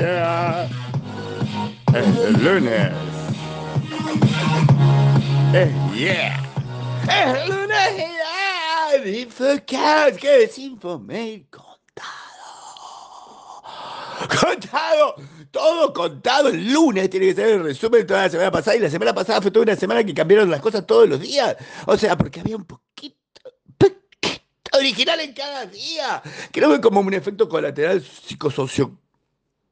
yeah. Es el lunes. Eh, yeah. Es lunes, yeah. Infocast, ¿qué es? Contado. Contado. Todo contado el lunes tiene que ser el resumen de toda la semana pasada. Y la semana pasada fue toda una semana que cambiaron las cosas todos los días. O sea, porque había un poquito, original en cada día. Creo que como un efecto colateral psicosocio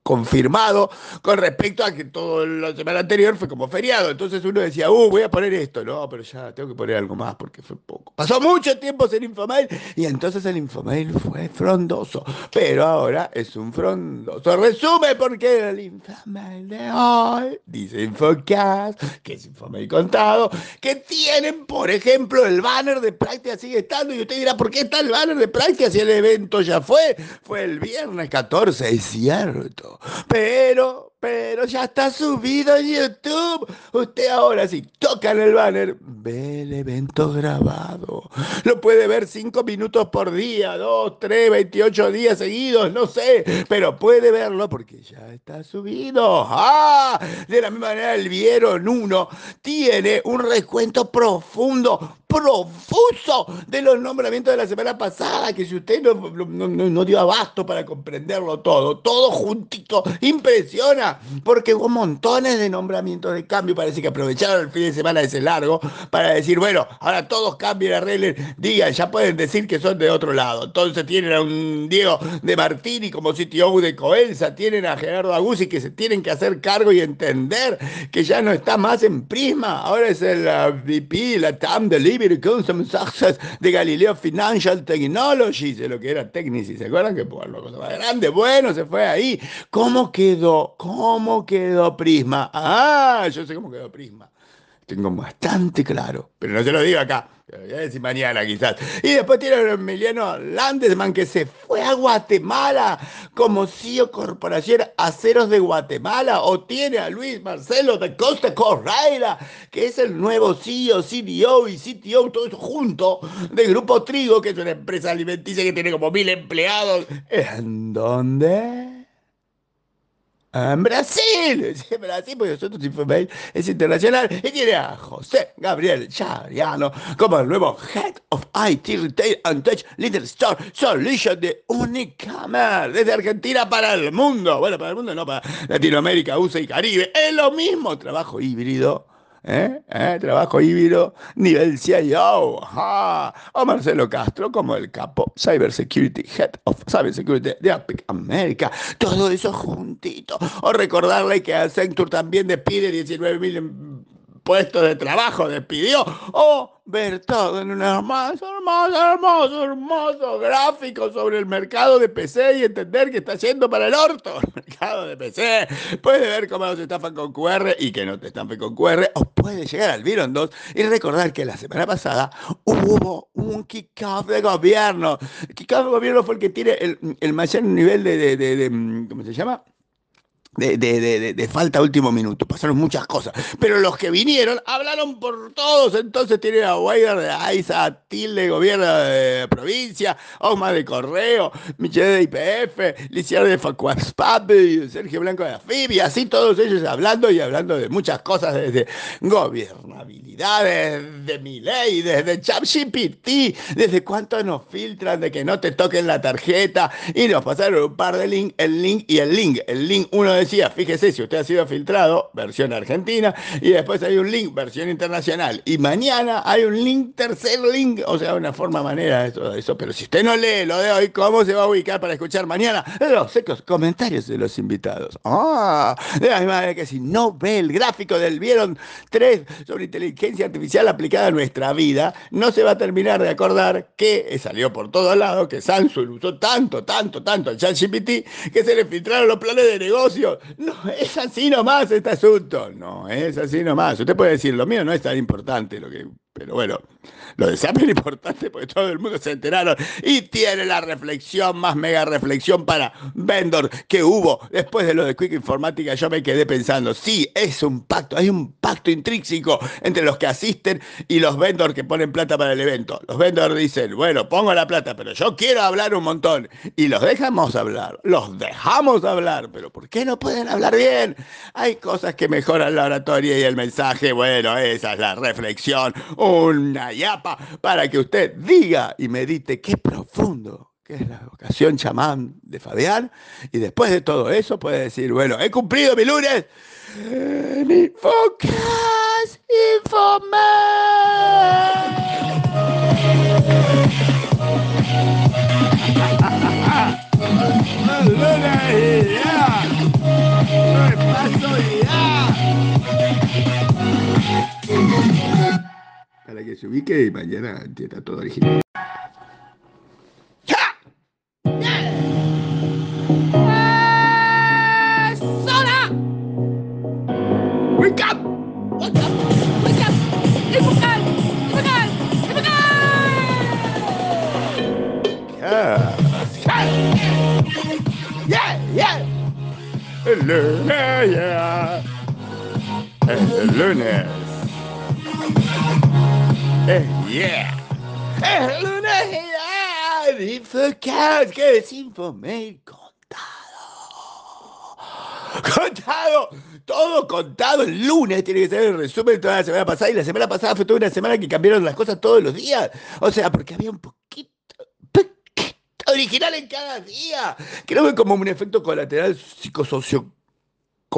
confirmado con respecto a que toda la semana anterior fue como feriado. Entonces uno decía, uh, voy a poner esto. No, pero ya tengo que poner algo más porque fue poco. Pasó mucho tiempo sin Infomail y entonces el Infomail fue frondoso. Pero ahora es un frondoso resumen porque el Infomail de hoy dice Infocast, que es Infomail contado, que tienen, por ejemplo, el banner de práctica sigue estando. Y usted dirá, ¿por qué está el banner de práctica si el evento ya fue? Fue el viernes 14, es cierto. Pero, pero ya está subido en YouTube. Usted ahora si toca en el banner, ve el evento grabado. Lo puede ver cinco minutos por día, dos, tres, 28 días seguidos, no sé. Pero puede verlo porque ya está subido. ¡Ah! De la misma manera, el Vieron uno tiene un recuento profundo, profuso de los nombramientos de la semana pasada, que si usted no, no, no, dio abasto para comprenderlo todo, todo juntito, impresiona, porque hubo montones de nombramientos de cambio, parece que aprovecharon el fin de semana ese largo para decir, bueno, ahora todos cambien, arreglen, digan, ya pueden decir que son de otro lado. Entonces tienen a un Diego de Martini como CTO de Coelsa, tienen a Gerardo Aguzzi que se tienen que hacer cargo y entender que ya no está más en Prisma, ahora es el VP, la TAM de Liberty Custom Success de Galileo Financial Technology, de lo que era Technici, ¿se acuerdan que por lo cosa grande? Bueno, se fue ahí. ¿Cómo quedó? ¿Cómo quedó Prisma? Ah, yo sé cómo quedó Prisma. Tengo bastante claro, pero no se lo digo acá. Voy a decir mañana quizás. Y después tiene a Emiliano Landesman que se fue a Guatemala como CEO Corporación Aceros de Guatemala. O tiene a Luis Marcelo de Costa Correira, que es el nuevo CEO, CDO y CTO, todo eso junto, del Grupo Trigo, que es una empresa alimenticia que tiene como mil empleados. ¿En dónde? En Brasil, Brasil, porque nosotros Infomail es internacional y tiene a José Gabriel Chariano como el nuevo Head of IT Retail and Touch Leader Store Solution de Unicamer desde Argentina para el mundo. Bueno, para el mundo no, para Latinoamérica, USA y Caribe. Es lo mismo, trabajo híbrido ¿Eh? ¿Eh? Trabajo híbrido, nivel CIO. O Marcelo Castro como el capo Cybersecurity Head of Cybersecurity de Epic America. Todo eso juntito. O recordarle que Accenture también despide 19 mil puestos de trabajo, despidió. O ver todo en un hermoso, hermoso, hermoso, hermoso gráfico sobre el mercado de PC y entender que está yendo para el orto el mercado de PC. Puede ver cómo nos estafan con QR y que no te estafen con QR, o puede llegar al Viron 2 y recordar que la semana pasada hubo un kickoff de gobierno. El kickoff de gobierno fue el que tiene el, el mayor nivel de, de, de, de ¿cómo se llama? De, de, de, falta último minuto. Pasaron muchas cosas. Pero los que vinieron hablaron por todos. Entonces tienen a Weider de AISA, Tilde de gobierno de provincia, Osma de Correo, Michelle de IPF, Liciar de Facuaspapi, Sergio Blanco de AFIB, y así todos ellos hablando y hablando de muchas cosas desde gobernabilidad, desde mi ley, desde ChatGPT, desde cuánto nos filtran de que no te toquen la tarjeta. Y nos pasaron un par de links, el link y el link. El link uno de decía, fíjese si usted ha sido filtrado, versión argentina, y después hay un link, versión internacional, y mañana hay un link, tercer link, o sea, una forma, manera de todo eso, pero si usted no lee lo de hoy, ¿cómo se va a ubicar para escuchar mañana los secos comentarios de los invitados? Ah, de la misma manera que si no ve el gráfico del Vieron 3 sobre inteligencia artificial aplicada a nuestra vida, no se va a terminar de acordar que salió por todos lados, que Samsung usó tanto, tanto, tanto el ChatGPT, que se le filtraron los planes de negocio no es así nomás este asunto. No es así nomás. Usted puede decir, lo mío no es tan importante, lo que Pero bueno, lo de SAP es importante porque todo el mundo se enteraron y tiene la reflexión, más mega reflexión para vendor que hubo después de lo de Quick Informática. Yo me quedé pensando, sí, es un pacto, hay un pacto intrínseco entre los que asisten y los vendors que ponen plata para el evento. Los vendors dicen, bueno, pongo la plata, pero yo quiero hablar un montón. Y los dejamos hablar, los dejamos hablar, pero ¿por qué no pueden hablar bien? Hay cosas que mejoran la oratoria y el mensaje. Bueno, esa es la reflexión una yapa para que usted diga y medite qué profundo que es la vocación chamán de Fabián. Y después de todo eso puede decir, bueno, he cumplido mi lunes. Mi focus para que se ubique y mañana entienda todo original. ¡Sola! Yeah. Es lunes y Infocast, que es Infomail contado. Contado, todo contado. El lunes tiene que ser el resumen de toda la semana pasada. Y la semana pasada fue toda una semana que cambiaron las cosas todos los días. O sea, porque había un poquito, original en cada día. Creo que como un efecto colateral psicosocio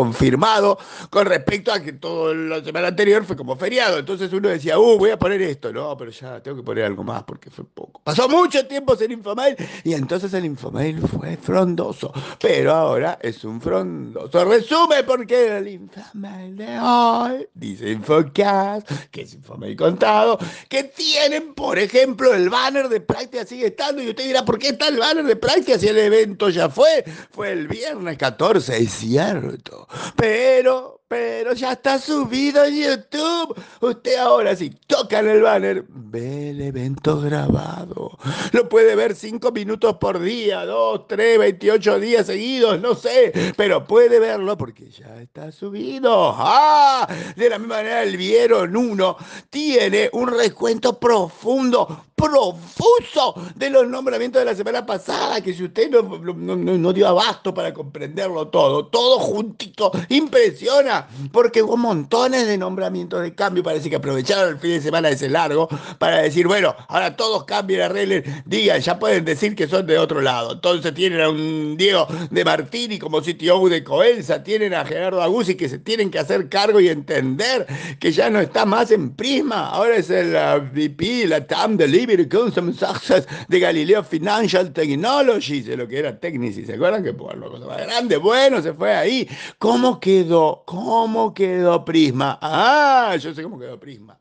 confirmado con respecto a que toda la semana anterior fue como feriado. Entonces uno decía, uh, voy a poner esto. No, pero ya tengo que poner algo más porque fue poco. Pasó mucho tiempo sin Infomail y entonces el Infomail fue frondoso. Pero ahora es un frondoso resumen porque el Infomail de hoy dice Infocast, que es Infomail contado, que tienen, por ejemplo, el banner de práctica sigue estando. Y usted dirá, ¿por qué está el banner de práctica si el evento ya fue? Fue el viernes 14, es cierto. Pero, pero ya está subido en YouTube. Usted ahora si toca en el banner, ve el evento grabado. Lo puede ver cinco minutos por día, dos, tres, 28 días seguidos, no sé. Pero puede verlo porque ya está subido. ¡Ah! De la misma manera, el Vieron uno tiene un recuento profundo, profuso de los nombramientos de la semana pasada, que si usted no, no, no, dio abasto para comprenderlo todo, todo juntito, impresiona, porque hubo montones de nombramientos de cambio, parece que aprovecharon el fin de semana ese largo para decir, bueno, ahora todos cambien, arreglen, digan, ya pueden decir que son de otro lado. Entonces tienen a un Diego de Martini como CTO de Coelsa, tienen a Gerardo Aguzzi que se tienen que hacer cargo y entender que ya no está más en Prisma, ahora es el VP, la TAM Delivery, de Galileo Financial Technology, de lo que era Technici, ¿se acuerdan? Que por lo más grande, bueno, se fue ahí. ¿Cómo quedó? ¿Cómo quedó Prisma? Ah, yo sé cómo quedó Prisma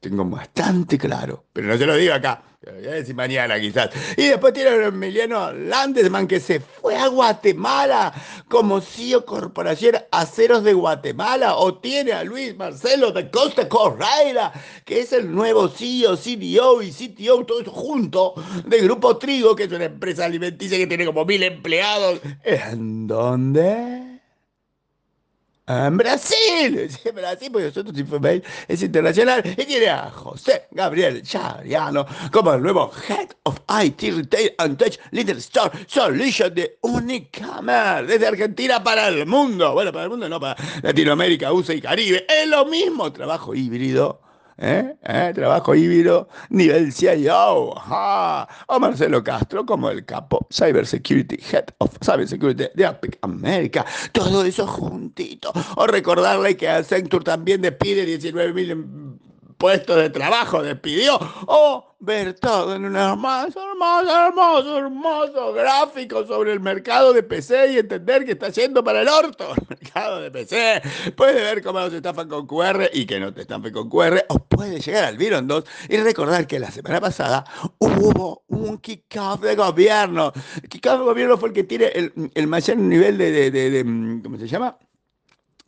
tengo bastante claro, pero no se lo digo acá, lo voy a decir mañana quizás. Y después tiene a Emiliano Landesman que se fue a Guatemala como CEO Corporación Aceros de Guatemala, o tiene a Luis Marcelo de Costa Correira, que es el nuevo CEO, CDO y CTO, todo eso junto, de Grupo Trigo, que es una empresa alimenticia que tiene como mil empleados. ¿En dónde? En Brasil, en Brasil, porque nosotros Infomail es internacional, y tiene a José Gabriel Chariano como el nuevo Head of IT Retail and Touch Leader Store Solution de Unicamer, desde Argentina para el mundo, bueno, para el mundo no, para Latinoamérica, USA y Caribe, es lo mismo, trabajo híbrido, ¿Eh? ¿Eh? Trabajo híbrido, nivel CIO. O Marcelo Castro como el capo Cybersecurity, Head of Cybersecurity de Epic America. Todo eso juntito. O recordarle que Accenture también despide 19 mil puesto de trabajo despidió, o ver todo en un hermoso, hermoso, hermoso, hermoso gráfico sobre el mercado de PC y entender que está yendo para el orto el mercado de PC. Puede ver cómo nos estafan con QR y que no te estafen con QR, o puede llegar al Viron 2 y recordar que la semana pasada hubo un kickoff de gobierno. El kickoff de gobierno fue el que tiene el, el mayor nivel de, de, de ¿cómo se llama?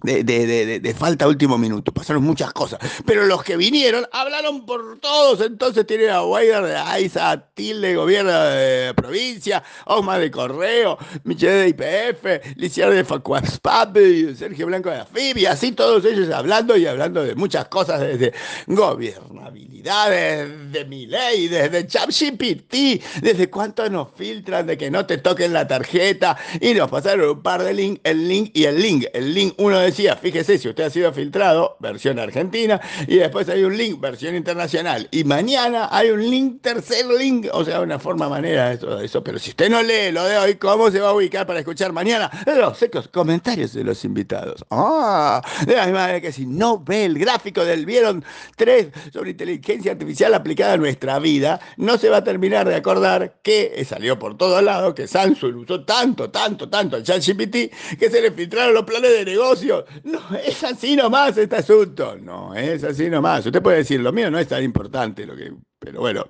De, de, de, de, falta último minuto. Pasaron muchas cosas. Pero los que vinieron hablaron por todos. Entonces tienen a Weider de AISA, Tilde, gobierno de provincia, Osma de Correo, Michelle de IPF, Liciar de Facuaspapi, Sergio Blanco de AFIB, y así todos ellos hablando y hablando de muchas cosas desde gobernabilidad, desde mi ley, desde ChatGPT, desde cuánto nos filtran de que no te toquen la tarjeta y nos pasaron un par de links, el link y el link. El link uno de decía, fíjese si usted ha sido filtrado, versión argentina, y después hay un link, versión internacional, y mañana hay un link, tercer link, o sea, una forma, manera de todo eso, pero si usted no lee lo de hoy, ¿cómo se va a ubicar para escuchar mañana los secos comentarios de los invitados? Ah, de la misma manera que si no ve el gráfico del Vieron 3 sobre inteligencia artificial aplicada a nuestra vida, no se va a terminar de acordar que salió por todos lados, que Samsung usó tanto, tanto, tanto el ChatGPT, que se le filtraron los planes de negocio no, es así nomás este asunto. No, es así nomás. Usted puede decir, lo mío no es tan importante, lo que pero bueno,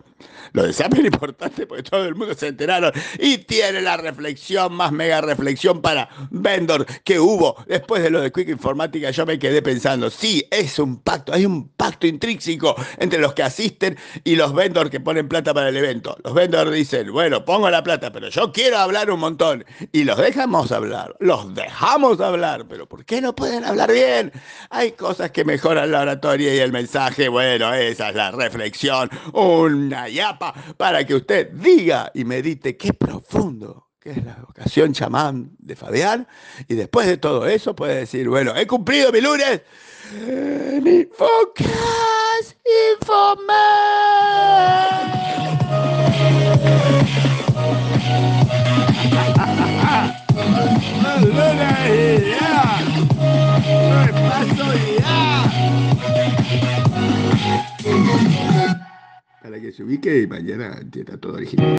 lo de SAP es importante porque todo el mundo se enteraron y tiene la reflexión, más mega reflexión para vendor que hubo después de lo de Quick Informática. Yo me quedé pensando, sí, es un pacto, hay un pacto intrínseco entre los que asisten y los vendors que ponen plata para el evento. Los vendors dicen, bueno, pongo la plata, pero yo quiero hablar un montón. Y los dejamos hablar, los dejamos hablar, pero ¿por qué no pueden hablar bien? Hay cosas que mejoran la oratoria y el mensaje. Bueno, esa es la reflexión una yapa para que usted diga y medite qué profundo que es la vocación chamán de Fabián. Y después de todo eso puede decir, bueno, he cumplido mi lunes. Mi focus que se ubique y mañana entienda todo original.